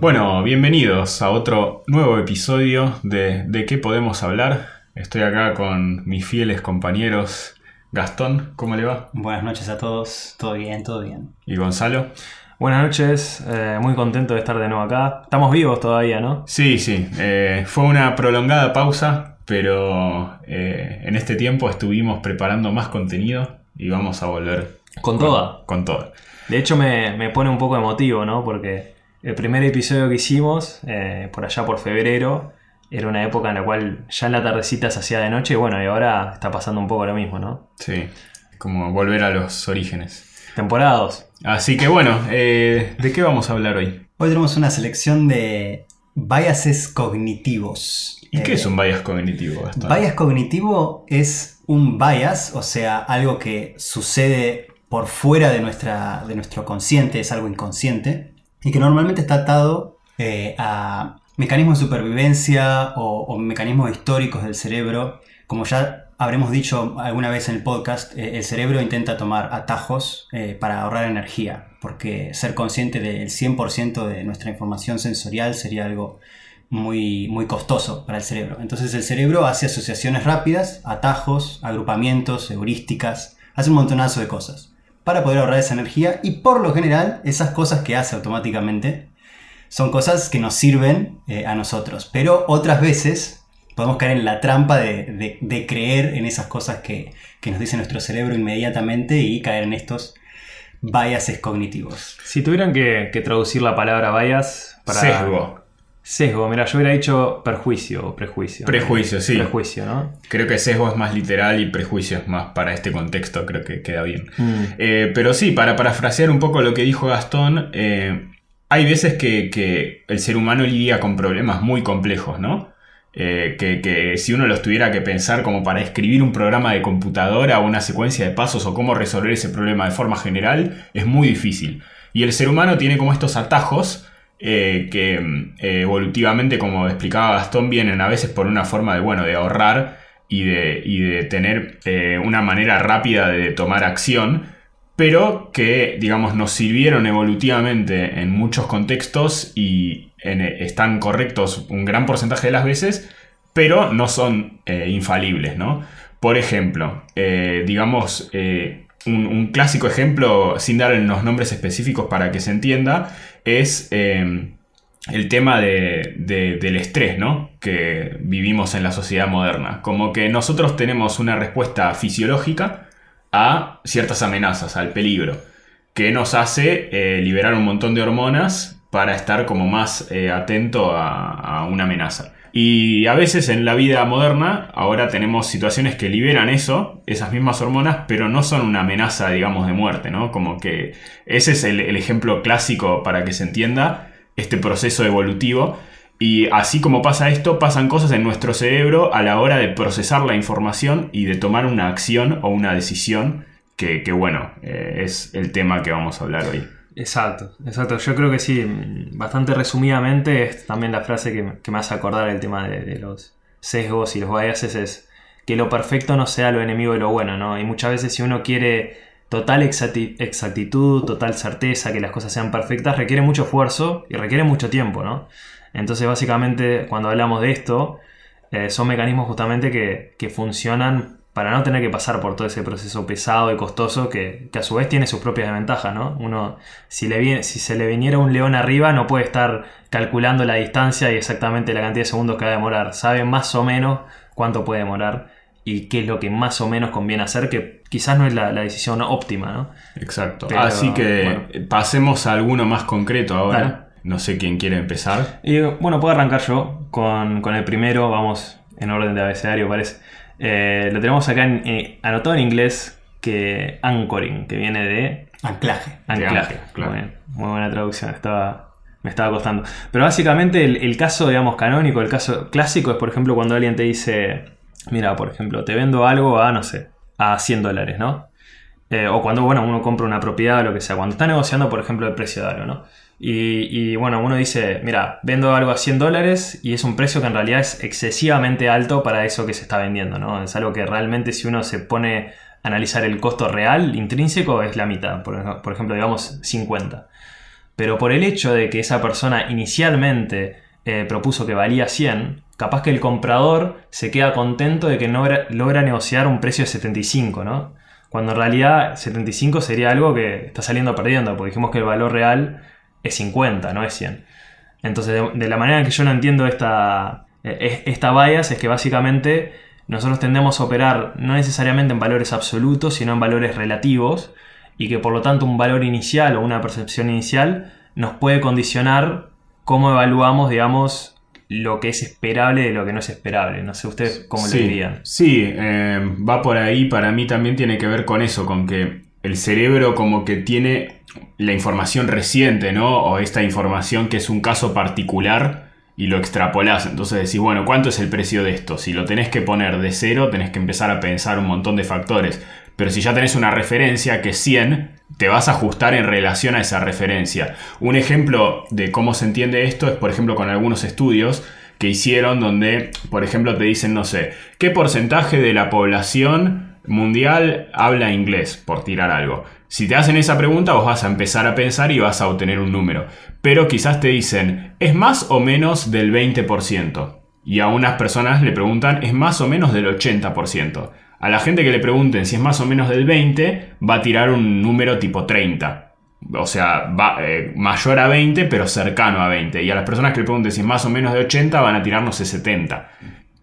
Bueno, bienvenidos a otro nuevo episodio de ¿De qué podemos hablar? Estoy acá con mis fieles compañeros Gastón, ¿cómo le va? Buenas noches a todos, todo bien, todo bien. ¿Y Gonzalo? Buenas noches, eh, muy contento de estar de nuevo acá. Estamos vivos todavía, ¿no? Sí, sí, eh, fue una prolongada pausa, pero eh, en este tiempo estuvimos preparando más contenido y vamos a volver Con toda. Con todo. De hecho me, me pone un poco emotivo, ¿no? Porque el primer episodio que hicimos, por allá por febrero, era una época en la cual ya en la tardecita se hacía de noche y bueno, y ahora está pasando un poco lo mismo, ¿no? Sí, como volver a los orígenes. Temporadas. Así que bueno, eh, ¿de qué vamos a hablar hoy? Hoy tenemos una selección de biases cognitivos. ¿Y qué Eh, es un bias cognitivo? Bias cognitivo es un bias, o sea, algo que sucede por fuera de, nuestra, de nuestro consciente, es algo inconsciente, y que normalmente está atado eh, a mecanismos de supervivencia o, o mecanismos históricos del cerebro. Como ya habremos dicho alguna vez en el podcast, eh, el cerebro intenta tomar atajos eh, para ahorrar energía, porque ser consciente del 100% de nuestra información sensorial sería algo muy, muy costoso para el cerebro. Entonces el cerebro hace asociaciones rápidas, atajos, agrupamientos, heurísticas, hace un montonazo de cosas para poder ahorrar esa energía y por lo general esas cosas que hace automáticamente son cosas que nos sirven eh, a nosotros, pero otras veces podemos caer en la trampa de, de- de creer en esas cosas que, que nos dice nuestro cerebro inmediatamente y caer en estos biases cognitivos. Si tuvieran que, que traducir la palabra bias para... Sesgo. Sesgo, mira, yo hubiera dicho perjuicio o prejuicio. Prejuicio, sí. Prejuicio, ¿no? Creo que sesgo es más literal y prejuicio es más para este contexto, creo que queda bien. Mm. Eh, pero sí, para parafrasear un poco lo que dijo Gastón, eh, hay veces que, que el ser humano lidia con problemas muy complejos, ¿no? Eh, que, si uno los tuviera que pensar como para escribir un programa de computadora o una secuencia de pasos o cómo resolver ese problema de forma general, es muy difícil. Y el ser humano tiene como estos atajos eh, que mm, eh, evolutivamente, como explicaba Gastón, vienen a veces por una forma de, bueno, de ahorrar y de, y de tener una manera rápida de tomar acción, pero que, digamos, nos sirvieron evolutivamente en muchos contextos y en- están correctos un gran porcentaje de las veces, pero no son eh, infalibles, ¿no? Por ejemplo, eh, digamos, eh, un, clásico ejemplo, sin dar los nombres específicos para que se entienda, es eh, el tema de- de- del estrés, ¿no? Que vivimos en la sociedad moderna. Como que nosotros tenemos una respuesta fisiológica a ciertas amenazas, al peligro, que nos hace eh, liberar un montón de hormonas para estar como más eh, atento a, una amenaza. Y a veces en la vida moderna ahora tenemos situaciones que liberan eso, esas mismas hormonas, pero no son una amenaza, digamos, de muerte, ¿no? Como que ese es el, ejemplo clásico para que se entienda este proceso evolutivo. Y así como pasa esto, pasan cosas en nuestro cerebro a la hora de procesar la información y de tomar una acción o una decisión, que, que bueno, eh, es el tema que vamos a hablar hoy. Exacto, exacto. Yo creo que sí, bastante resumidamente es también la frase que, me hace acordar el tema de, los sesgos y los biases es que lo perfecto no sea lo enemigo de lo bueno, ¿no? Y muchas veces si uno quiere total exacti- exactitud, total certeza, que las cosas sean perfectas, requiere mucho esfuerzo y requiere mucho tiempo, ¿no? Entonces básicamente cuando hablamos de esto, eh, son mecanismos justamente que, que funcionan para no tener que pasar por todo ese proceso pesado y costoso que, que a su vez tiene sus propias desventajas, ¿no? Uno, si, le viene, si se le viniera un león arriba, no puede estar calculando la distancia y exactamente la cantidad de segundos que va a demorar. Sabe más o menos cuánto puede demorar y qué es lo que más o menos conviene hacer, que quizás no es la, la decisión óptima, ¿no? Exacto. Pero, Así que bueno. eh, pasemos a alguno más concreto ahora. Dale. No sé quién quiere empezar. Y bueno, puedo arrancar yo con, con el primero, vamos en orden de abecedario, parece. Eh, lo tenemos acá en- eh, anotado en inglés que anchoring, que viene de Anclaje. anclaje. ancla, claro. Muy, buena traducción, estaba, me estaba costando. Pero básicamente el, el caso, digamos, canónico, el caso clásico es, por ejemplo, cuando alguien te dice, mira, por ejemplo, te vendo algo a, no sé, a 100 dólares, ¿no? Eh, o cuando, bueno, uno compra una propiedad o lo que sea, cuando está negociando, por ejemplo, el precio de algo, ¿no? Y, bueno, uno dice, mira, vendo algo a 100 dólares y es un precio que en realidad es excesivamente alto para eso que se está vendiendo, ¿no? Es algo que realmente si uno se pone a analizar el costo real, intrínseco, es la mitad, por, por ejemplo, digamos 50. Pero por el hecho de que esa persona inicialmente eh, propuso que valía 100, capaz que el comprador se queda contento de que no logra negociar un precio de 75, ¿no? Cuando en realidad 75 sería algo que está saliendo perdiendo, porque dijimos que el valor real es 50, no es 100. Entonces, de, la manera en que yo no entiendo esta, eh, esta bias es que básicamente nosotros tendemos a operar no necesariamente en valores absolutos, sino en valores relativos, y que por lo tanto un valor inicial o una percepción inicial nos puede condicionar cómo evaluamos, digamos, lo que es esperable de lo que no es esperable. No sé ustedes cómo sí, lo dirían. Sí, eh, va por ahí. Para mí también tiene que ver con eso, con que el cerebro como que tiene la información reciente, ¿no? O esta información que es un caso particular y lo extrapolás. Entonces decís, bueno, ¿cuánto es el precio de esto? Si lo tenés que poner de cero, tenés que empezar a pensar un montón de factores. Pero si ya tenés una referencia que es 100, te vas a ajustar en relación a esa referencia. Un ejemplo de cómo se entiende esto es, por ejemplo, con algunos estudios que hicieron donde, por ejemplo, te dicen, no sé, ¿qué porcentaje de la población mundial habla inglés? Por tirar algo. Si te hacen esa pregunta, vos vas a empezar a pensar y vas a obtener un número. Pero quizás te dicen, ¿es más o menos del 20%? Y a unas personas le preguntan, ¿es más o menos del 80%? A la gente que le pregunten si es más o menos del 20, va a tirar un número tipo 30. O sea, eh, mayor a 20, pero cercano a 20. Y a las personas que le pregunten si es más o menos de 80, van a tirarnos de 70.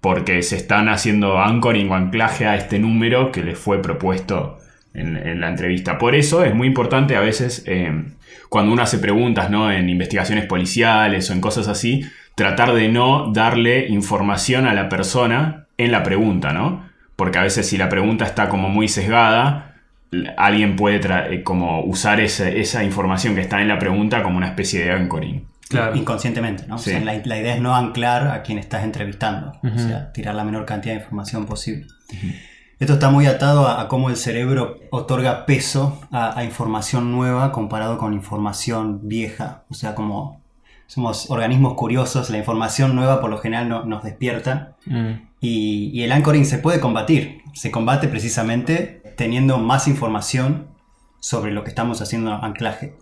Porque se están haciendo anchoring o anclaje a este número que les fue propuesto en, la entrevista. Por eso es muy importante a veces, eh, cuando uno hace preguntas ¿no? en investigaciones policiales o en cosas así, tratar de no darle información a la persona en la pregunta, ¿no? porque a veces si la pregunta está como muy sesgada, alguien puede eh, como usar esa información que está en la pregunta como una especie de anchoring. Inconscientemente, ¿no? la, idea es no anclar a quien estás entrevistando, o sea, tirar la menor cantidad de información posible. Esto está muy atado a, cómo el cerebro otorga peso a, información nueva comparado con información vieja. O sea, como somos organismos curiosos, la información nueva por lo general no, nos despierta. Mm. Y, el anchoring se puede combatir. Se combate precisamente teniendo más información sobre lo que estamos haciendo anclaje.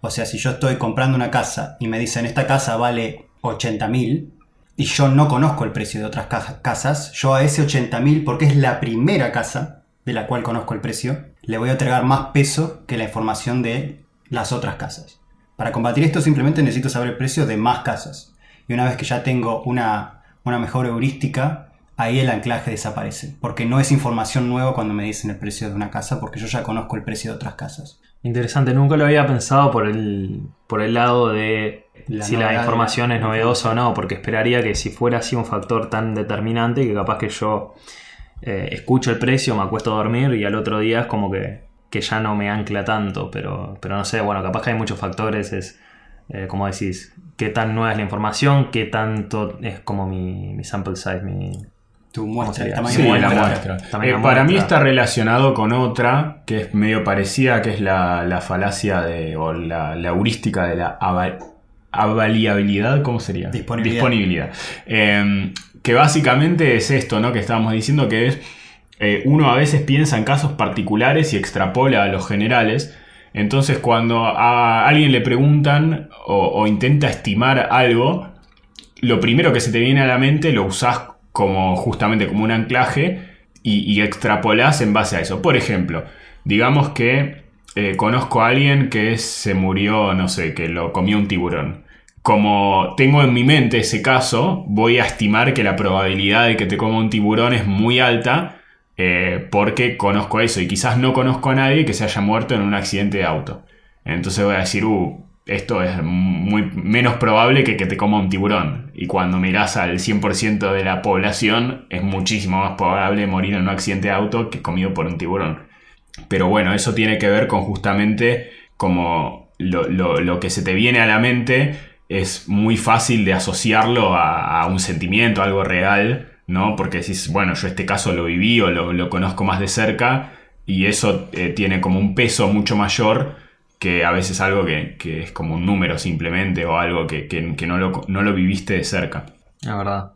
O sea, si yo estoy comprando una casa y me dicen esta casa vale 80 mil y yo no conozco el precio de otras casas, yo a ese 80 mil, porque es la primera casa de la cual conozco el precio, le voy a entregar más peso que la información de las otras casas. Para combatir esto simplemente necesito saber el precio de más casas. Y una vez que ya tengo una, una mejor heurística, ahí el anclaje desaparece. Porque no es información nueva cuando me dicen el precio de una casa, porque yo ya conozco el precio de otras casas. Interesante, nunca lo había pensado por el, por el lado de si la información es novedosa o no, porque esperaría que si fuera así un factor tan determinante, que capaz que yo eh, escucho el precio, me acuesto a dormir y al otro día es como que, ya no me ancla tanto, pero, pero no sé, bueno, capaz que hay muchos factores, es eh, como decís, qué tan nueva es la información, qué tanto es como mi, mi sample size, mi, tu muestra, el tamaño de la muestra. Eh, para mí está relacionado con otra que es medio parecida, que es la, falacia de, o la, heurística de la avaliabilidad, ¿cómo sería? Disponibilidad. Em, que básicamente es esto, ¿no? Que estábamos diciendo que es, eh, uno a veces piensa en casos particulares y extrapola a los generales. Entonces cuando a alguien le preguntan o, o intenta estimar algo, lo primero que se te viene a la mente lo usás como justamente como un anclaje y, y extrapolás en base a eso. Por ejemplo, digamos que eh, conozco a alguien que se murió, no sé, que lo comió un tiburón. Como tengo en mi mente ese caso, voy a estimar que la probabilidad de que te coma un tiburón es muy alta eh, porque conozco eso y quizás no conozco a nadie que se haya muerto en un accidente de auto. Entonces voy a decir, uh, esto es muy menos probable que que te coma un tiburón. Y cuando miras al 100% de la población, es muchísimo más probable morir en un accidente de auto que comido por un tiburón. Pero bueno, eso tiene que ver con justamente como lo, que se te viene a la mente es muy fácil de asociarlo a, un sentimiento, a algo real, ¿no? Porque decís, bueno, yo este caso lo viví o lo, conozco más de cerca y eso eh, tiene como un peso mucho mayor que a veces algo que, que es como un número simplemente o algo que, que, que no, lo, no lo viviste de cerca. La verdad.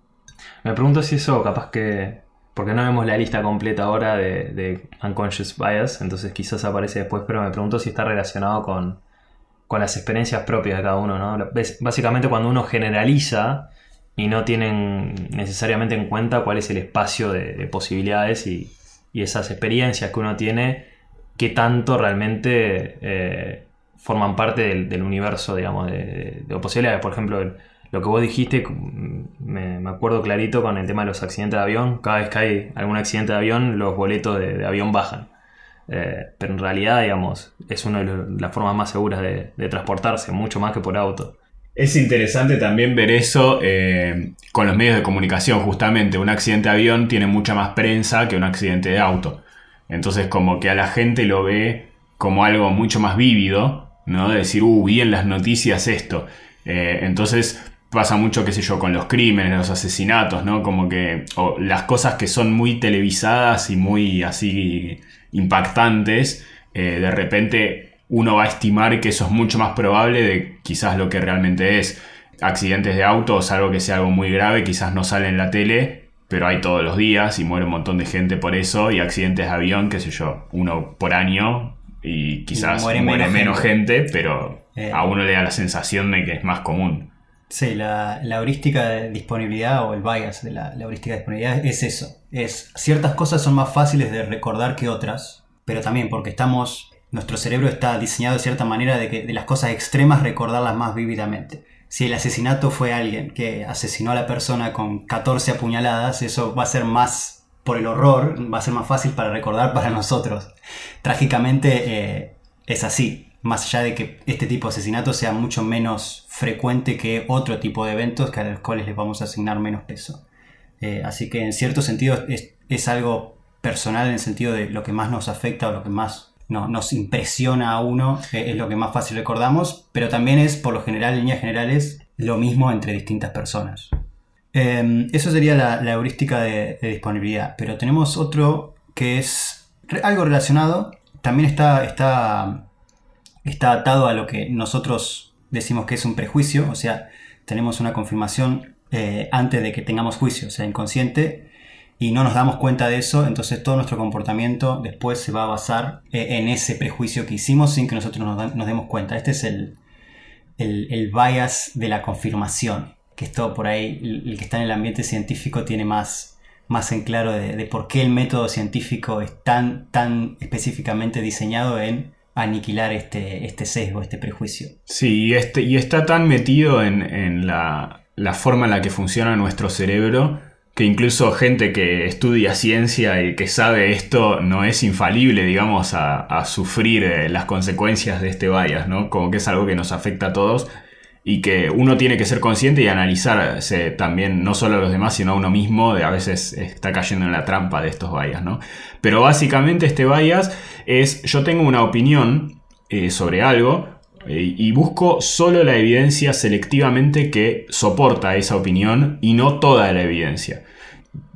Me pregunto si eso capaz que... Porque no vemos la lista completa ahora de, de unconscious bias, entonces quizás aparece después, pero me pregunto si está relacionado con, con las experiencias propias de cada uno, ¿no? Básicamente cuando uno generaliza y no tienen necesariamente en cuenta cuál es el espacio de, de posibilidades y, y esas experiencias que uno tiene, qué tanto realmente eh, forman parte del, universo, digamos, de, de- de posibilidades. Por ejemplo, lo que vos dijiste, mm, me, acuerdo clarito con el tema de los accidentes de avión. Cada vez que hay algún accidente de avión, los boletos de, avión bajan. Eh, pero en realidad, digamos, es una de las formas más seguras de, de transportarse, mucho más que por auto. Es interesante también ver eso eh, con los medios de comunicación, justamente. Un accidente de avión tiene mucha más prensa que un accidente de auto. Entonces como que a la gente lo ve como algo mucho más vívido, ¿no? De decir, uh, vi en las noticias esto. Eh, entonces pasa mucho, qué sé yo, con los crímenes, los asesinatos, ¿no? Como que o las cosas que son muy televisadas y muy así impactantes, eh, de repente uno va a estimar que eso es mucho más probable de quizás lo que realmente es. Accidentes de autos, algo que sea algo muy grave, quizás no sale en la tele, pero hay todos los días y muere un montón de gente por eso. Y accidentes de avión, qué sé yo, uno por año y quizás muere muere, menos gente, pero Eh. a uno le da la sensación de que es más común. Sí, la, la heurística de disponibilidad o el bias de la, la heurística de disponibilidad es eso. Es ciertas cosas son más fáciles de recordar que otras, pero también porque estamos, nuestro cerebro está diseñado de cierta manera de que de las cosas extremas recordarlas más vívidamente. Si el asesinato fue alguien que asesinó a la persona con 14 apuñaladas, eso va a ser más por el horror, va a ser más fácil para recordar para nosotros. Trágicamente eh, es así más allá de que este tipo de asesinato sea mucho menos frecuente que otro tipo de eventos a los cuales les vamos a asignar menos peso. Eh, así que en cierto sentido es, algo personal en el sentido de lo que más nos afecta o lo que más no, nos impresiona a uno es lo que más fácil recordamos, pero también es por lo general, en líneas generales, lo mismo entre distintas personas. Eh, eso sería la, heurística de, de, disponibilidad, pero tenemos otro que es algo relacionado, también está, está está atado a lo que nosotros decimos que es un prejuicio, o sea, tenemos una confirmación eh, antes de que tengamos juicio, o sea, inconsciente, y no nos damos cuenta de eso, entonces todo nuestro comportamiento después se va a basar eh, en ese prejuicio que hicimos sin que nosotros nos, demos cuenta. Este es el, el, el, bias de la confirmación, que esto por ahí, el, el, que está en el ambiente científico tiene más, más en claro de, de por qué el método científico es tan, tan específicamente diseñado en aniquilar este, este sesgo, este prejuicio. Sí, y, este, y está tan metido en, en la, la, forma en la que funciona nuestro cerebro que incluso gente que estudia ciencia y que sabe esto no es infalible, digamos, a, sufrir eh, las consecuencias de este bias, ¿no? Como que es algo que nos afecta a todos y que uno tiene que ser consciente y analizarse también, no solo a los demás, sino a uno mismo, de a veces está cayendo en la trampa de estos bias, ¿no? Pero básicamente este bias es, yo tengo una opinión eh, sobre algo eh, y busco solo la evidencia selectivamente que soporta esa opinión y no toda la evidencia.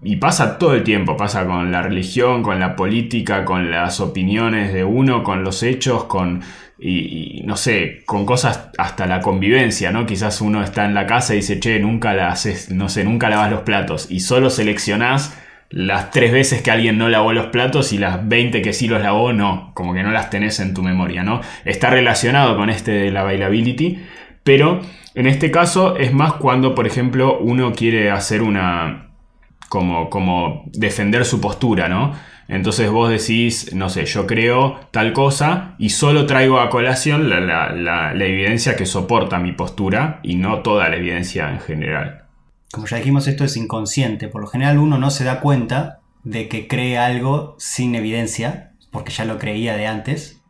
Y pasa todo el tiempo, pasa con la religión, con la política, con las opiniones de uno, con los hechos, con y, y, no sé, con cosas hasta la convivencia, ¿no? Quizás uno está en la casa y dice, che, nunca la haces, no sé, nunca lavas los platos. Y solo seleccionás las tres veces que alguien no lavó los platos y las 20 que sí los lavó, no. Como que no las tenés en tu memoria, ¿no? Está relacionado con este de la bailability. Pero en este caso es más cuando, por ejemplo, uno quiere hacer una. como, como defender su postura, ¿no? Entonces vos decís, no sé, yo creo tal cosa y solo traigo a colación la, la, la, la, evidencia que soporta mi postura y no toda la evidencia en general. Como ya dijimos, esto es inconsciente. Por lo general uno no se da cuenta de que cree algo sin evidencia, porque ya lo creía de antes,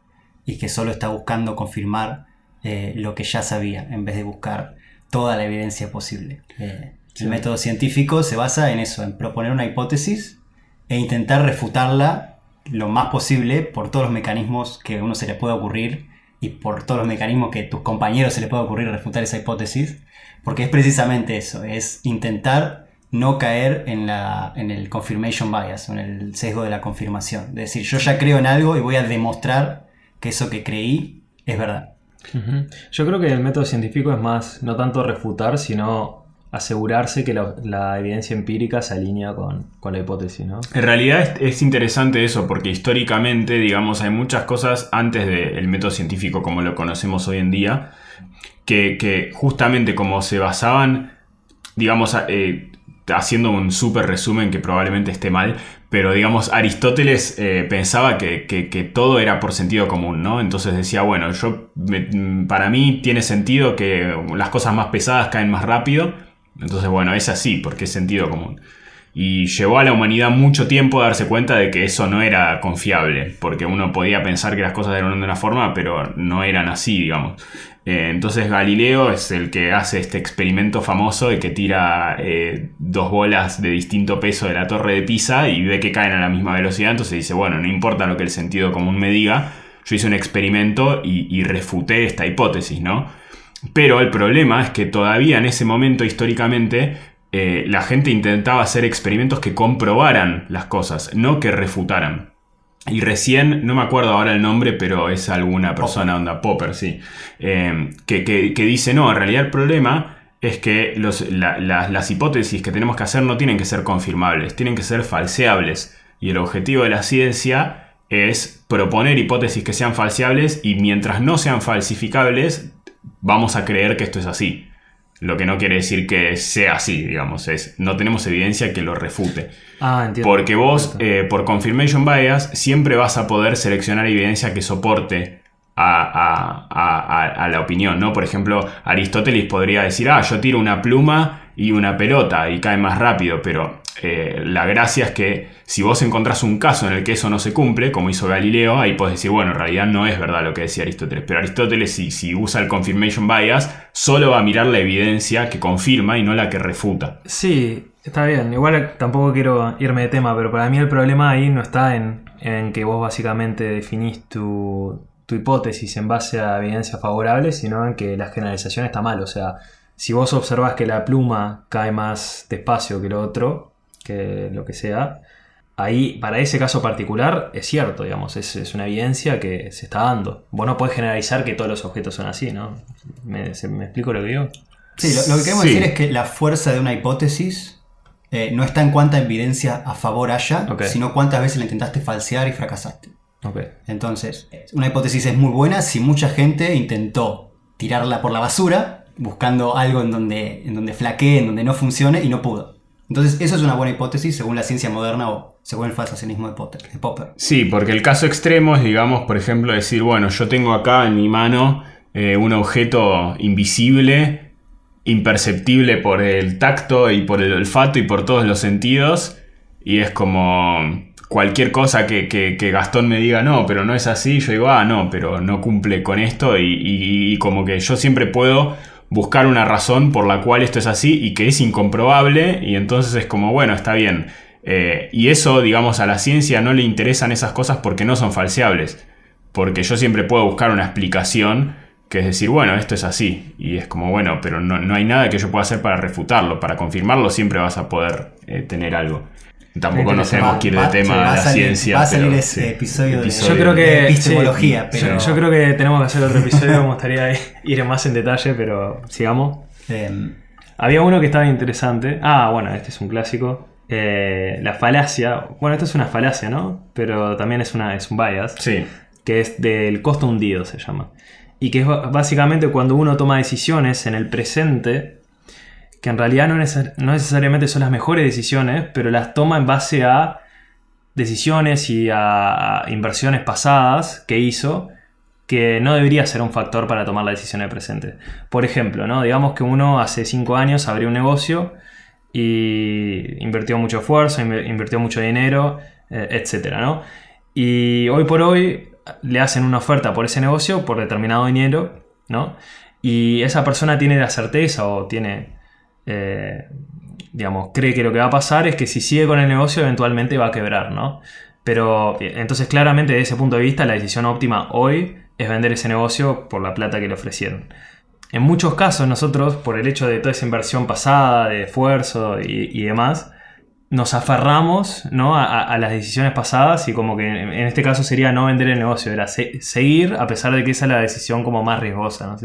y que solo está buscando confirmar eh, lo que ya sabía, en vez de buscar toda la evidencia posible. Eh, sí. El método científico se basa en eso, en proponer una hipótesis e intentar refutarla lo más posible por todos los mecanismos que a uno se le pueda ocurrir y por todos los mecanismos que a tus compañeros se le pueda ocurrir refutar esa hipótesis, porque es precisamente eso, es intentar no caer en, la, en el confirmation bias, en el sesgo de la confirmación. Es decir, yo ya creo en algo y voy a demostrar que eso que creí es verdad. Yo creo que el método científico es más, no tanto refutar, sino asegurarse que la, la evidencia empírica se alinea con, con la hipótesis, ¿no? En realidad es, es interesante eso, porque históricamente, digamos, hay muchas cosas antes del método científico como lo conocemos hoy en día, que, justamente como se basaban, digamos, eh, haciendo un súper resumen que probablemente esté mal, pero digamos, Aristóteles eh, pensaba que, todo era por sentido común, ¿no? Entonces decía, bueno, yo, me- para mí tiene sentido que las cosas más pesadas caen más rápido, entonces bueno, es así, porque es sentido común. Y llevó a la humanidad mucho tiempo a darse cuenta de que eso no era confiable, porque uno podía pensar que las cosas eran de una forma, pero no eran así, digamos. Eh, entonces Galileo es el que hace este experimento famoso de que tira eh, dos bolas de distinto peso de la torre de Pisa y ve que caen a la misma velocidad, entonces dice, bueno, no importa lo que el sentido común me diga, yo hice un experimento y, y refuté esta hipótesis, ¿no? Pero el problema es que todavía en ese momento históricamente eh, la gente intentaba hacer experimentos que comprobaran las cosas, no que refutaran. Y recién, no me acuerdo ahora el nombre, pero es alguna persona, onda Popper, sí, eh, que, que- que dice, no, en realidad el problema es que los- la- la- las hipótesis que tenemos que hacer no tienen que ser confirmables, tienen que ser falseables. Y el objetivo de la ciencia es proponer hipótesis que sean falseables y mientras no sean falsificables, vamos a creer que esto es así. Lo que no quiere decir que sea así, digamos, es no tenemos evidencia que lo refute. Ah, entiendo. Porque vos, eh, por confirmation bias, siempre vas a poder seleccionar evidencia que soporte a- a- a la opinión, ¿no? Por ejemplo, Aristóteles podría decir, ah, yo tiro una pluma y una pelota y cae más rápido, pero eh, la gracia es que si vos encontrás un caso en el que eso no se cumple, como hizo Galileo, ahí podés decir, bueno, en realidad no es verdad lo que decía Aristóteles, pero Aristóteles si, usa el confirmation bias, solo va a mirar la evidencia que confirma y no la que refuta. Sí, está bien. Igual tampoco quiero irme de tema, pero para mí el problema ahí no está en, en que vos básicamente definís tu, tu hipótesis en base a evidencia favorable, sino en que la generalización está mal. O sea, si vos observás que la pluma cae más despacio que lo otro, que lo que sea, ahí, para ese caso particular, es cierto, digamos, es, es una evidencia que se está dando. Vos no podés generalizar que todos los objetos son así, ¿no? ¿Me, se- me explico lo que digo? Sí, lo, lo que queremos Sí. decir es que la fuerza de una hipótesis eh, no está en cuánta evidencia a favor haya, sino cuántas veces la intentaste falsear y fracasaste. Ok. Entonces, una hipótesis es muy buena si mucha gente intentó tirarla por la basura, buscando algo en donde, en donde flaquee, en donde no funcione y no pudo. Entonces, eso es una buena hipótesis según la ciencia moderna o según el falsacionismo de. De Popper. Sí, porque el caso extremo es, digamos, por ejemplo, decir, bueno, yo tengo acá en mi mano eh, un objeto invisible, imperceptible por el tacto y por el olfato y por todos los sentidos, y es como cualquier cosa que, que- que Gastón me diga, no, pero no es así, yo digo, ah, no, pero no cumple con esto, y- y como que yo siempre puedo buscar una razón por la cual esto es así y que es incomprobable, y entonces es como, bueno, está bien. Eh, y eso, digamos, a la ciencia no le interesan esas cosas porque no son falseables. Porque yo siempre puedo buscar una explicación que es decir, bueno, esto es así. Y es como, bueno, pero no, no hay nada que yo pueda hacer para refutarlo. Para confirmarlo siempre vas a poder eh, tener algo. Tampoco que ir de Va- tema de la salir- ciencia. va a salir pero ese sí. episodio de- Yo creo que de sí, epistemología, yo- pero- yo, creo que tenemos que hacer otro episodio, me gustaría ir más en detalle, pero sigamos. Eh, Había uno que estaba interesante. Ah, bueno, este es un clásico. Eh, la falacia. Bueno, esto es una falacia, ¿no? Pero también es, una, es un bias. Sí. Que es del costo hundido, se llama. Y que es básicamente cuando uno toma decisiones en el presente, que en realidad no, neces- no necesariamente son las mejores decisiones, pero las toma en base a decisiones y a, inversiones pasadas que hizo que no debería ser un factor para tomar la decisión en el presente. Por ejemplo, ¿no? digamos que uno hace 5 años abrió un negocio y invirtió mucho esfuerzo, inv- invirtió mucho dinero, eh, etcétera, ¿no? Y hoy por hoy le hacen una oferta por ese negocio por determinado dinero, ¿no? Y esa persona tiene la certeza o tiene, eh, digamos, cree que lo que va a pasar es que si sigue con el negocio eventualmente va a quebrar, ¿no? Pero entonces claramente desde ese punto de vista la decisión óptima hoy es vender ese negocio por la plata que le ofrecieron. En muchos casos nosotros, por el hecho de toda esa inversión pasada, de esfuerzo y, demás, nos aferramos ¿no? a, las decisiones pasadas y como que en este caso sería no vender el negocio, era se- seguir a pesar de que esa es la decisión como más riesgosa. No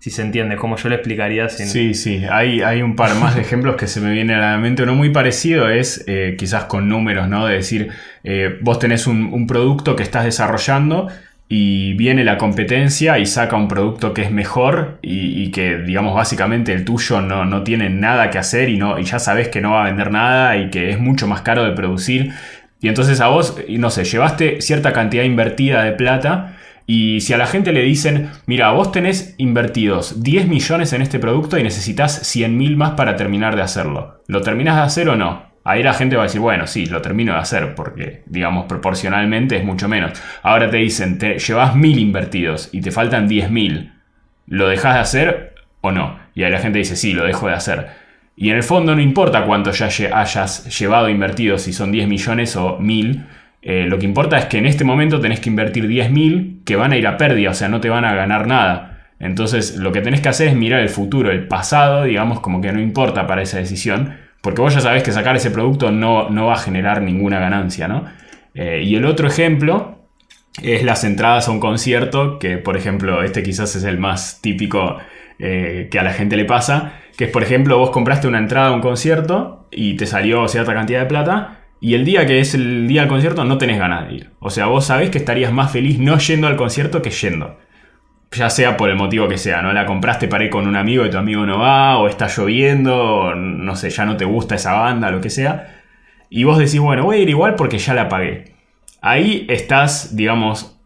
si se entiende, como yo le explicaría sin... Sí, sí, hay, hay un par más de ejemplos que se me vienen a la mente. Uno muy parecido es eh, quizás con números, ¿no? De decir, eh, vos tenés un, producto que estás desarrollando y viene la competencia y saca un producto que es mejor y, que, digamos, básicamente el tuyo no, no tiene nada que hacer y, no, y ya sabes que no va a vender nada y que es mucho más caro de producir. Y entonces a vos, no sé, llevaste cierta cantidad invertida de plata y si a la gente le dicen, mira, vos tenés invertidos 10 millones en este producto y necesitas 100 mil más para terminar de hacerlo, ¿lo terminas de hacer o no? Ahí la gente va a decir, bueno, sí, lo termino de hacer porque, digamos, proporcionalmente es mucho menos. Ahora te dicen, te llevas mil invertidos y te faltan 10 mil, ¿lo dejas de hacer o no? Y ahí la gente dice, sí, lo dejo de hacer. Y en el fondo no importa cuánto ya hayas llevado invertido, si son 10 millones o 1000. Eh, lo que importa es que en este momento tenés que invertir 10.000 que van a ir a pérdida, o sea, no te van a ganar nada. Entonces lo que tenés que hacer es mirar el futuro, el pasado, digamos, como que no importa para esa decisión, porque vos ya sabés que sacar ese producto no, no va a generar ninguna ganancia, ¿no? Eh, y el otro ejemplo es las entradas a un concierto, que por ejemplo este quizás es el más típico eh, que a la gente le pasa, que es por ejemplo vos compraste una entrada a un concierto y te salió cierta cantidad de plata y el día que es el día del concierto no tenés ganas de ir. O sea, vos sabés que estarías más feliz no yendo al concierto que yendo. Ya sea por el motivo que sea, ¿no? La compraste para ir con un amigo y tu amigo no va, o está lloviendo, o no sé, ya no te gusta esa banda, lo que sea. Y vos decís, bueno, voy a ir igual porque ya la pagué. Ahí estás, digamos,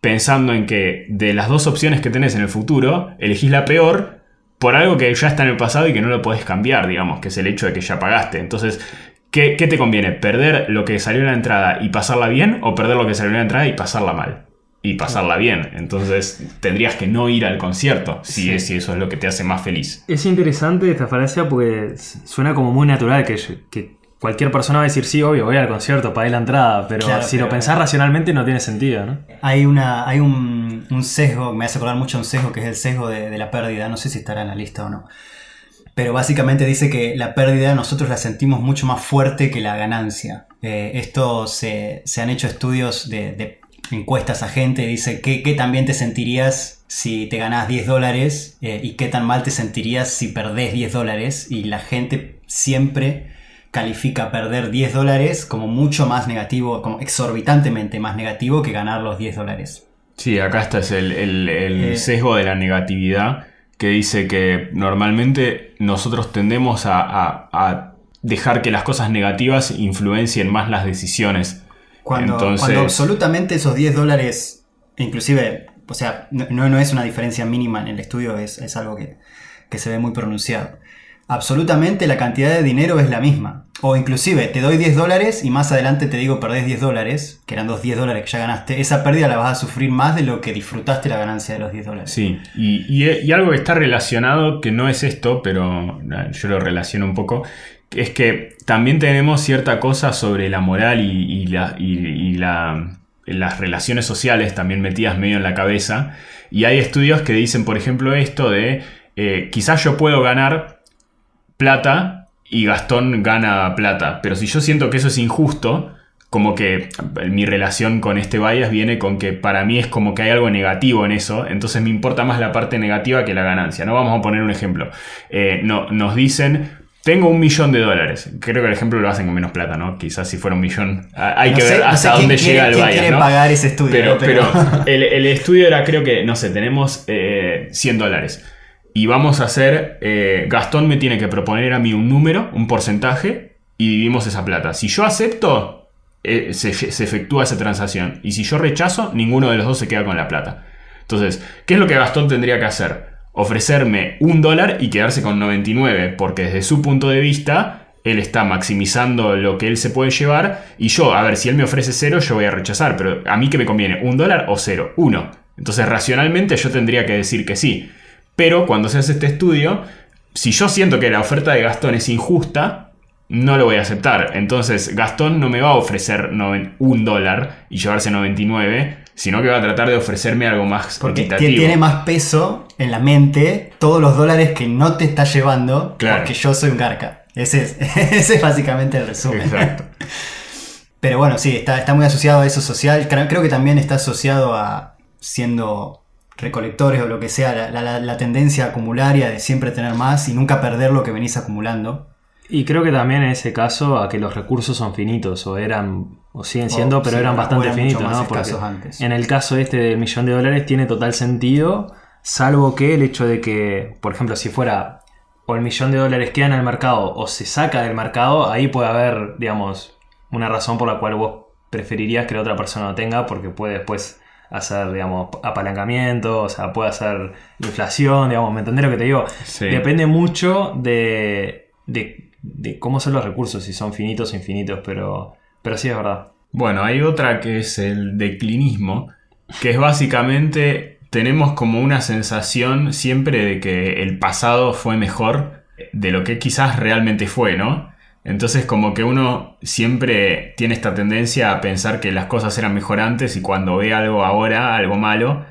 pensando en que de las dos opciones que tenés en el futuro, elegís la peor por algo que ya está en el pasado y que no lo podés cambiar, digamos, que es el hecho de que ya pagaste. Entonces, ¿qué, qué te conviene? ¿Perder lo que salió en la entrada y pasarla bien? ¿O perder lo que salió en la entrada y pasarla mal? Y pasarla bien. Entonces, tendrías que no ir al concierto si, Sí. es- si eso es lo que te hace más feliz. Es interesante esta falacia porque suena como muy natural que, que cualquier persona va a decir, sí, obvio, voy al concierto, pagué la entrada, pero Claro, si pero- lo pensás racionalmente no tiene sentido, ¿no? Hay, una, hay un, un sesgo, me hace acordar mucho a un sesgo que es el sesgo de, de la pérdida, no sé si estará en la lista o no. Pero básicamente dice que la pérdida nosotros la sentimos mucho más fuerte que la ganancia. Eh, esto se, se han hecho estudios de, de encuestas a gente y dice ¿qué, qué tan bien te sentirías si te ganás 10 dólares eh, y qué tan mal te sentirías si perdés 10 dólares. Y la gente siempre califica perder 10 dólares como mucho más negativo, como exorbitantemente más negativo que ganar los 10 dólares. Sí, acá está es el, el- el Eh. sesgo de la negatividad que dice que normalmente nosotros tendemos a, a- a dejar que las cosas negativas influencien más las decisiones. Cuando, Entonces- cuando absolutamente esos 10 dólares, inclusive, o sea, no, no- no es una diferencia mínima en el estudio, es, es algo que, que se ve muy pronunciado. Absolutamente la cantidad de dinero es la misma. O inclusive te doy 10 dólares y más adelante te digo perdés 10 dólares, que eran los 10 dólares que ya ganaste. Esa pérdida la vas a sufrir más de lo que disfrutaste la ganancia de los 10 dólares. Sí, y, y- algo que está relacionado, que no es esto, pero eh, yo lo relaciono un poco, es que también tenemos cierta cosa sobre la moral y- y la- las relaciones sociales también metidas medio en la cabeza. Y hay estudios que dicen, por ejemplo, esto de eh, quizás yo puedo ganar plata y Gastón gana plata, pero si yo siento que eso es injusto, como que mi relación con este bias viene con que para mí es como que hay algo negativo en eso, entonces me importa más la parte negativa que la ganancia. No vamos a poner un ejemplo. Eh, no, nos dicen, tengo un millón de dólares. Creo que el ejemplo lo hacen con menos plata, ¿no? Quizás si fuera un millón, ah, hay No que sé- ver no hasta sé dónde quiere- llega el bias. ¿no? pagar ese estudio, Pero, pero- pero el, el estudio era creo que, no sé, tenemos eh, 100 dólares. Y vamos a hacer, eh, Gastón me tiene que proponer a mí un número, un porcentaje, y dividimos esa plata. Si yo acepto, eh, se, se efectúa esa transacción. Y si yo rechazo, ninguno de los dos se queda con la plata. Entonces, ¿qué es lo que Gastón tendría que hacer? Ofrecerme un dólar y quedarse con 99, porque desde su punto de vista, él está maximizando lo que él se puede llevar, y yo, a ver, si él me ofrece cero, yo voy a rechazar, pero a mí que me conviene, un dólar o cero, uno. Entonces, racionalmente yo tendría que decir que sí. Pero cuando se hace este estudio, si yo siento que la oferta de Gastón es injusta, no lo voy a aceptar. Entonces Gastón no me va a ofrecer un dólar y llevarse 99, sino que va a tratar de ofrecerme algo más Porque ti- equitativo. tiene más peso en la mente todos los dólares que no te está llevando Claro. porque yo soy un garca. Ese es, ese es básicamente el resumen. Exacto. Pero bueno, sí, está, está muy asociado a eso social. Creo, creo que también está asociado a siendo recolectores o lo que sea, la, la- la tendencia acumularia de siempre tener más y nunca perder lo que venís acumulando. Y creo que también en ese caso a que los recursos son finitos, o eran, o siguen siendo, pero sí, eran bastante eran finitos, ¿no? Porque antes. en el caso este del millón de dólares tiene total sentido, salvo que el hecho de que, por ejemplo, si fuera o el millón de dólares queda en el mercado o se saca del mercado, ahí puede haber, digamos, una razón por la cual vos preferirías que la otra persona lo tenga, porque puede después hacer, digamos, apalancamiento, o sea, puede hacer inflación, digamos, ¿me entendés lo que te digo? Sí. Depende mucho de, de, de cómo son los recursos, si son finitos o infinitos, pero, pero sí es verdad. Bueno, hay otra que es el declinismo, que es básicamente tenemos como una sensación siempre de que el pasado fue mejor de lo que quizás realmente fue, ¿no? Entonces como que uno siempre tiene esta tendencia a pensar que las cosas eran mejor antes y cuando ve algo ahora, algo malo,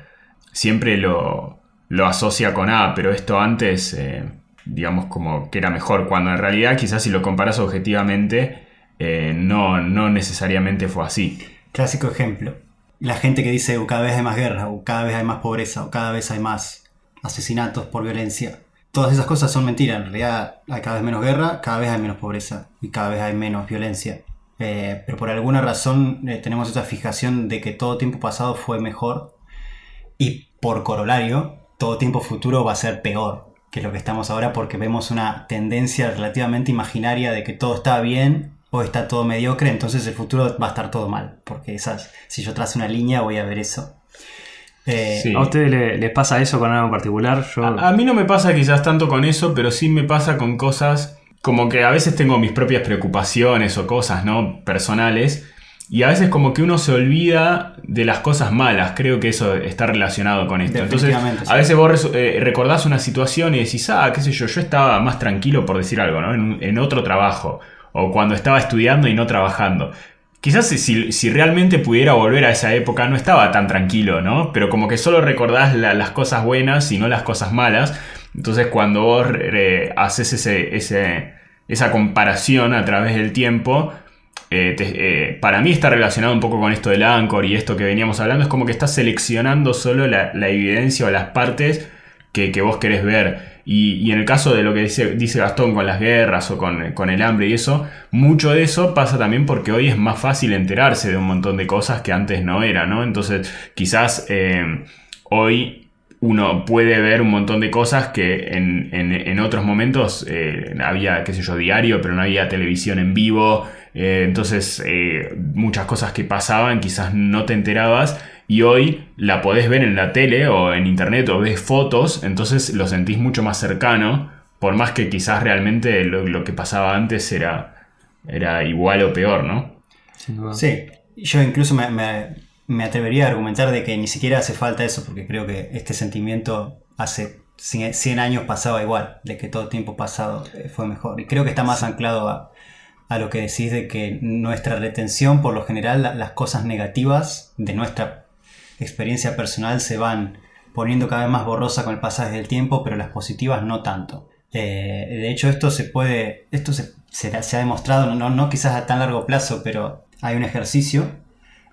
siempre lo, lo asocia con, ah, pero esto antes, eh, digamos como que era mejor, cuando en realidad quizás si lo comparas objetivamente, eh, no, no necesariamente fue así. Clásico ejemplo. La gente que dice "Uh, cada vez hay más guerra, o cada vez hay más pobreza, o cada vez hay más asesinatos por violencia. Todas esas cosas son mentiras. En realidad hay cada vez menos guerra, cada vez hay menos pobreza y cada vez hay menos violencia. Eh, pero por alguna razón eh, tenemos esa fijación de que todo tiempo pasado fue mejor y por corolario, todo tiempo futuro va a ser peor que lo que estamos ahora porque vemos una tendencia relativamente imaginaria de que todo está bien o está todo mediocre, entonces el futuro va a estar todo mal. Porque esas, si yo trazo una línea voy a ver eso. Eh, Sí. ¿A ustedes le- les pasa eso con algo en particular? Yo, A, a mí no me pasa quizás tanto con eso, pero sí me pasa con cosas como que a veces tengo mis propias preocupaciones o cosas, ¿no? Personales. Y a veces como que uno se olvida de las cosas malas. Creo que eso está relacionado con esto. Entonces, sí. a veces vos eh, recordás una situación y decís, ah, qué sé yo, yo estaba más tranquilo por decir algo, ¿no? En, un- en otro trabajo. O cuando estaba estudiando y no trabajando. Quizás si- si, realmente pudiera volver a esa época no estaba tan tranquilo, ¿no? Pero como que solo recordás la- las cosas buenas y no las cosas malas. Entonces cuando vos haces esa comparación a través del tiempo, eh, eh, para mí está relacionado un poco con esto del Anchor y esto que veníamos hablando. Es como que estás seleccionando solo la evidencia o las partes que, vos querés ver. Y, y en el caso de lo que dice, dice Gastón con las guerras o con, con el hambre y eso, mucho de eso pasa también porque hoy es más fácil enterarse de un montón de cosas que antes no era, ¿no? Entonces quizás eh, hoy uno puede ver un montón de cosas que en, en- en otros momentos eh, había, qué sé yo, diario, pero no había televisión en vivo. eh, entonces muchas cosas que pasaban quizás no te enterabas y hoy la podés ver en la tele o en internet o ves fotos, entonces lo sentís mucho más cercano, por más que quizás realmente lo, lo que pasaba antes era, era igual o peor, ¿no? sin duda. Sí, yo incluso me, me- me atrevería a argumentar de que ni siquiera hace falta eso, porque creo que este sentimiento hace 100 100 años pasaba igual, de que todo tiempo pasado eh, fue mejor. Y creo que está más anclado a, a lo que decís de que nuestra retención, por lo general, la- las cosas negativas de nuestra experiencia personal se van poniendo cada vez más borrosa con el pasaje del tiempo, pero las positivas no tanto. Eh, de hecho, esto se puede, esto se, se se ha demostrado, no, quizás a tan largo plazo, pero hay un ejercicio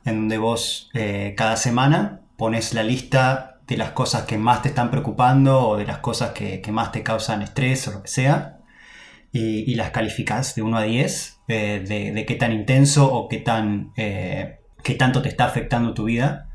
en donde vos eh, cada semana pones la lista de las cosas que más te están preocupando o de las cosas que, más te causan estrés o lo que sea, y, y las calificas de 1 a 10, eh, de, de qué tan intenso o qué, tan, qué tanto te está afectando tu vida.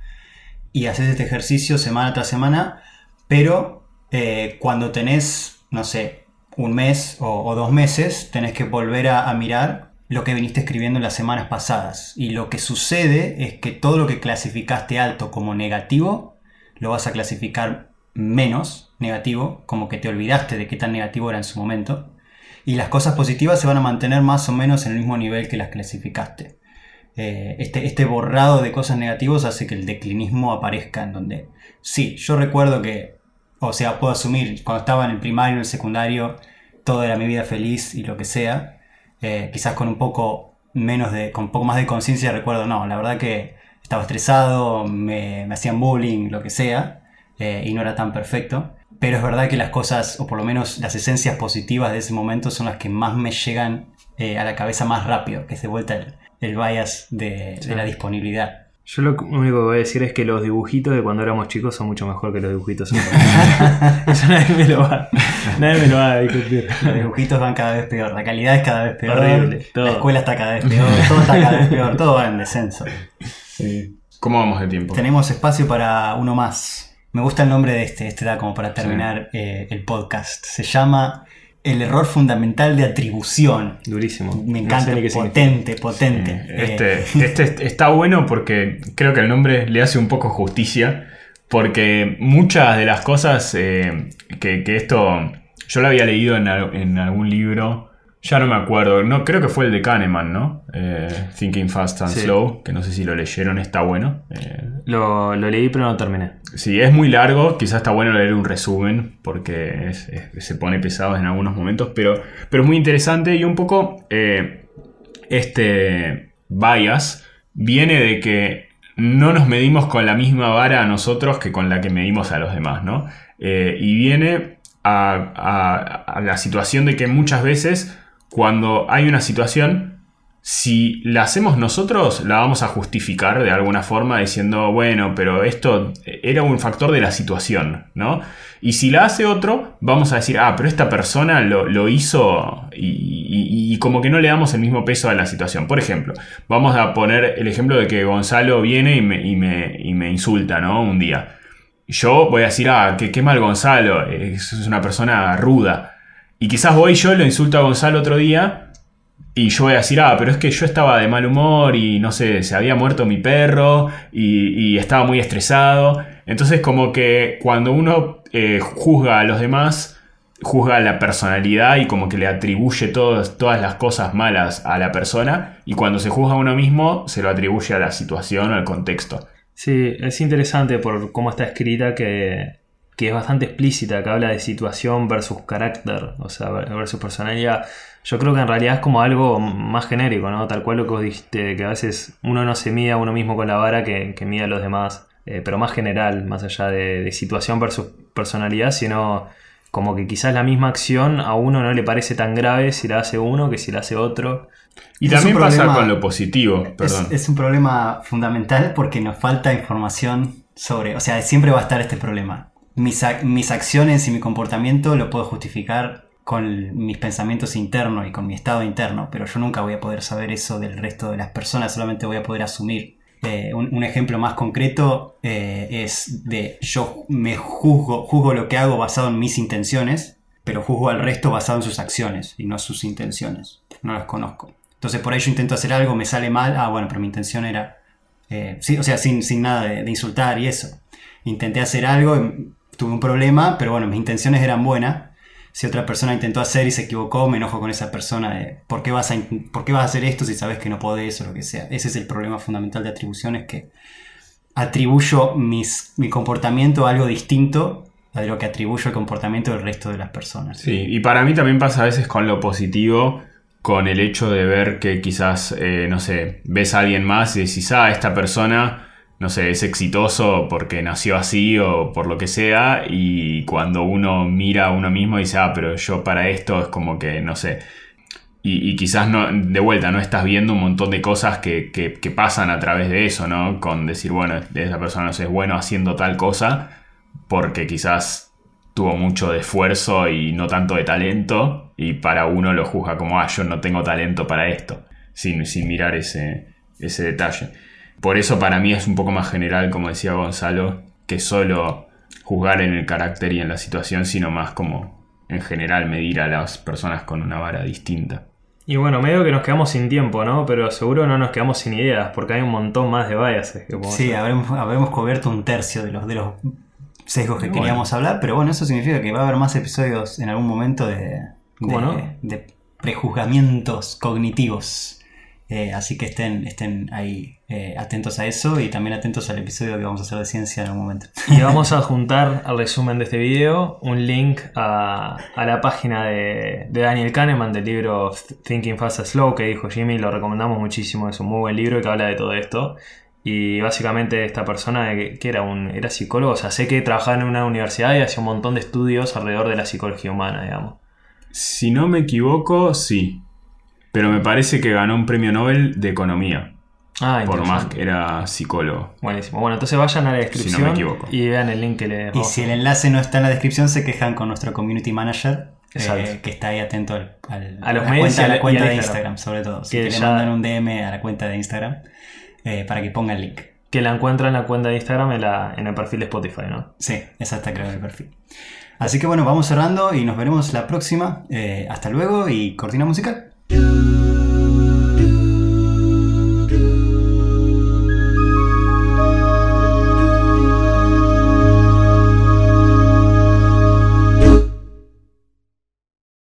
Y haces este ejercicio semana tras semana, pero eh, cuando tenés, no sé, un mes o, dos meses, tenés que volver a, a mirar lo que viniste escribiendo en las semanas pasadas. Y lo que sucede es que todo lo que clasificaste alto como negativo, lo vas a clasificar menos negativo, como que te olvidaste de qué tan negativo era en su momento. Y las cosas positivas se van a mantener más o menos en el mismo nivel que las clasificaste. Eh, este, este borrado de cosas negativas hace que el declinismo aparezca en donde, sí, yo recuerdo que, o sea, puedo asumir, cuando estaba en el primario, en el secundario, todo era mi vida feliz y lo que sea, eh, quizás con un poco menos de, con un poco más de conciencia recuerdo, no, la verdad que estaba estresado, me, hacían bullying, lo que sea, eh, y no era tan perfecto. Pero es verdad que las cosas, o por lo menos las esencias positivas de ese momento, son las que más me llegan a la cabeza más rápido, que es de vuelta el, el bias de, de la disponibilidad. Yo lo único que voy a decir es que los dibujitos de cuando éramos chicos son mucho mejor que los dibujitos. Eso nadie me lo va, nadie me lo va a discutir. Los dibujitos van cada vez peor, la calidad es cada vez peor, Horrible, todo. la escuela está cada vez peor, todo está cada vez peor, todo va en descenso. ¿Cómo vamos de tiempo? Tenemos espacio para uno más. Me gusta el nombre de este, este da como para terminar eh, el podcast. Se llama El error fundamental de atribución. Durísimo. Me No encanta, sé significa. potente, potente. Eh, Este, este está bueno porque creo que el nombre le hace un poco justicia. Porque muchas de las cosas eh, que, que esto. Yo lo había leído en, en algún libro. Ya no me acuerdo. No, creo que fue el de Kahneman, ¿no? Eh, Thinking Fast and Sí. Slow. Que no sé si lo leyeron, está bueno. Eh, Lo, lo leí pero no terminé. Sí, es muy largo, quizás está bueno leer un resumen porque es- es- se pone pesado en algunos momentos, pero, pero es muy interesante y un poco eh, este bias viene de que no nos medimos con la misma vara a nosotros que con la que medimos a los demás, ¿no? Y viene a, a- a la situación de que muchas veces cuando hay una situación si la hacemos nosotros, la vamos a justificar de alguna forma diciendo, bueno, pero esto era un factor de la situación, ¿no? Y si la hace otro, vamos a decir, ah, pero esta persona lo, lo hizo y, como que no le damos el mismo peso a la situación. Por ejemplo, vamos a poner el ejemplo de que Gonzalo viene y me, y me, me insulta, ¿no? Un día. Yo voy a decir, ah, qué, qué mal Gonzalo, es una persona ruda. Y quizás voy yo lo insulto a Gonzalo otro día y yo voy a decir, ah, pero es que yo estaba de mal humor y no sé, se había muerto mi perro y, estaba muy estresado. Entonces como que cuando uno eh, juzga a los demás, juzga la personalidad y como que le atribuye todas las cosas malas a la persona y cuando se juzga a uno mismo se lo atribuye a la situación o al contexto. Sí, es interesante por cómo está escrita que, que es bastante explícita, que habla de situación versus carácter, o sea, versus personalidad. Yo creo que en realidad es como algo más genérico, ¿no? Tal cual lo que vos dijiste, que a veces uno no se mide a uno mismo con la vara que, que mide a los demás, eh, pero más general, más allá de, de situación versus personalidad, sino como que quizás la misma acción a uno no le parece tan grave si la hace uno que si la hace otro. Y Es también pasa con lo positivo, Es, perdón. es un problema fundamental porque nos falta información sobre, o sea, siempre va a estar este problema. Mis, mis acciones y mi comportamiento lo puedo justificar con mis pensamientos internos y con mi estado interno, pero yo nunca voy a poder saber eso del resto de las personas, solamente voy a poder asumir. Eh, un, ejemplo más concreto eh, es de yo me juzgo, juzgo lo que hago basado en mis intenciones, pero juzgo al resto basado en sus acciones y no sus intenciones. No las conozco. Entonces por ahí yo intento hacer algo, me sale mal, ah bueno, pero mi intención era, eh, sí, o sea, sin, sin nada de, de insultar y eso. Intenté hacer algo, tuve un problema, pero bueno, mis intenciones eran buenas. Si otra persona intentó hacer y se equivocó, me enojo con esa persona de ¿por qué vas a, por qué vas a hacer esto si sabes que no podés o lo que sea? Ese es el problema fundamental de atribuciones que atribuyo mis, mi comportamiento a algo distinto a lo que atribuyo el comportamiento del resto de las personas. Sí, y para mí también pasa a veces con lo positivo, con el hecho de ver que quizás, eh, no sé, ves a alguien más y decís, ah, esta persona, no sé, es exitoso porque nació así o por lo que sea, y cuando uno mira a uno mismo dice, ah, pero yo para esto es como que, no sé, y, y quizás no, de vuelta no estás viendo un montón de cosas que, que- que pasan a través de eso, ¿no? Con decir, bueno, esa persona no sé, es bueno haciendo tal cosa porque quizás tuvo mucho de esfuerzo y no tanto de talento y para uno lo juzga como, ah, yo no tengo talento para esto, sin, sin mirar ese, ese detalle. Por eso para mí es un poco más general, como decía Gonzalo, que solo juzgar en el carácter y en la situación, sino más como en general medir a las personas con una vara distinta. Y bueno, medio que nos quedamos sin tiempo, ¿no? Pero seguro no nos quedamos sin ideas, porque hay un montón más de biases que podemos Sí, habremos, habremos cubierto un tercio de los, de los sesgos que Bueno. queríamos hablar, pero bueno, eso significa que va a haber más episodios en algún momento de, ¿Cómo de, no? de prejuzgamientos cognitivos. Eh, así que estén, estén ahí eh, atentos a eso y también atentos al episodio que vamos a hacer de ciencia en algún momento. Y vamos a juntar al resumen de este video un link a, a la página de, de Daniel Kahneman del libro Thinking Fast and Slow que dijo Jimmy, lo recomendamos muchísimo, es un muy buen libro que habla de todo esto. Y básicamente esta persona que, que era un era psicólogo, o sea, sé que trabajaba en una universidad y hacía un montón de estudios alrededor de la psicología humana, digamos. Si no me equivoco, sí. Pero me parece que ganó un premio Nobel de Economía. Ah, Por más que era psicólogo. Buenísimo. Bueno, entonces vayan a la descripción me equivoco. y vean el link que le Y dejamos. si el enlace no está en la descripción, se quejan con nuestro community manager, eh, que está ahí atento al, al- A los la medios cuenta, y a la y cuenta de Instagram. Instagram, sobre todo. Si Que le ya- mandan un DM a la cuenta de Instagram eh, para que ponga el link. Que la encuentran en la cuenta de Instagram en, la- en el perfil de Spotify, ¿no? Sí, esa está creo el perfil. Así que bueno, vamos cerrando y nos veremos la próxima. Eh, hasta luego y cortina musical. do.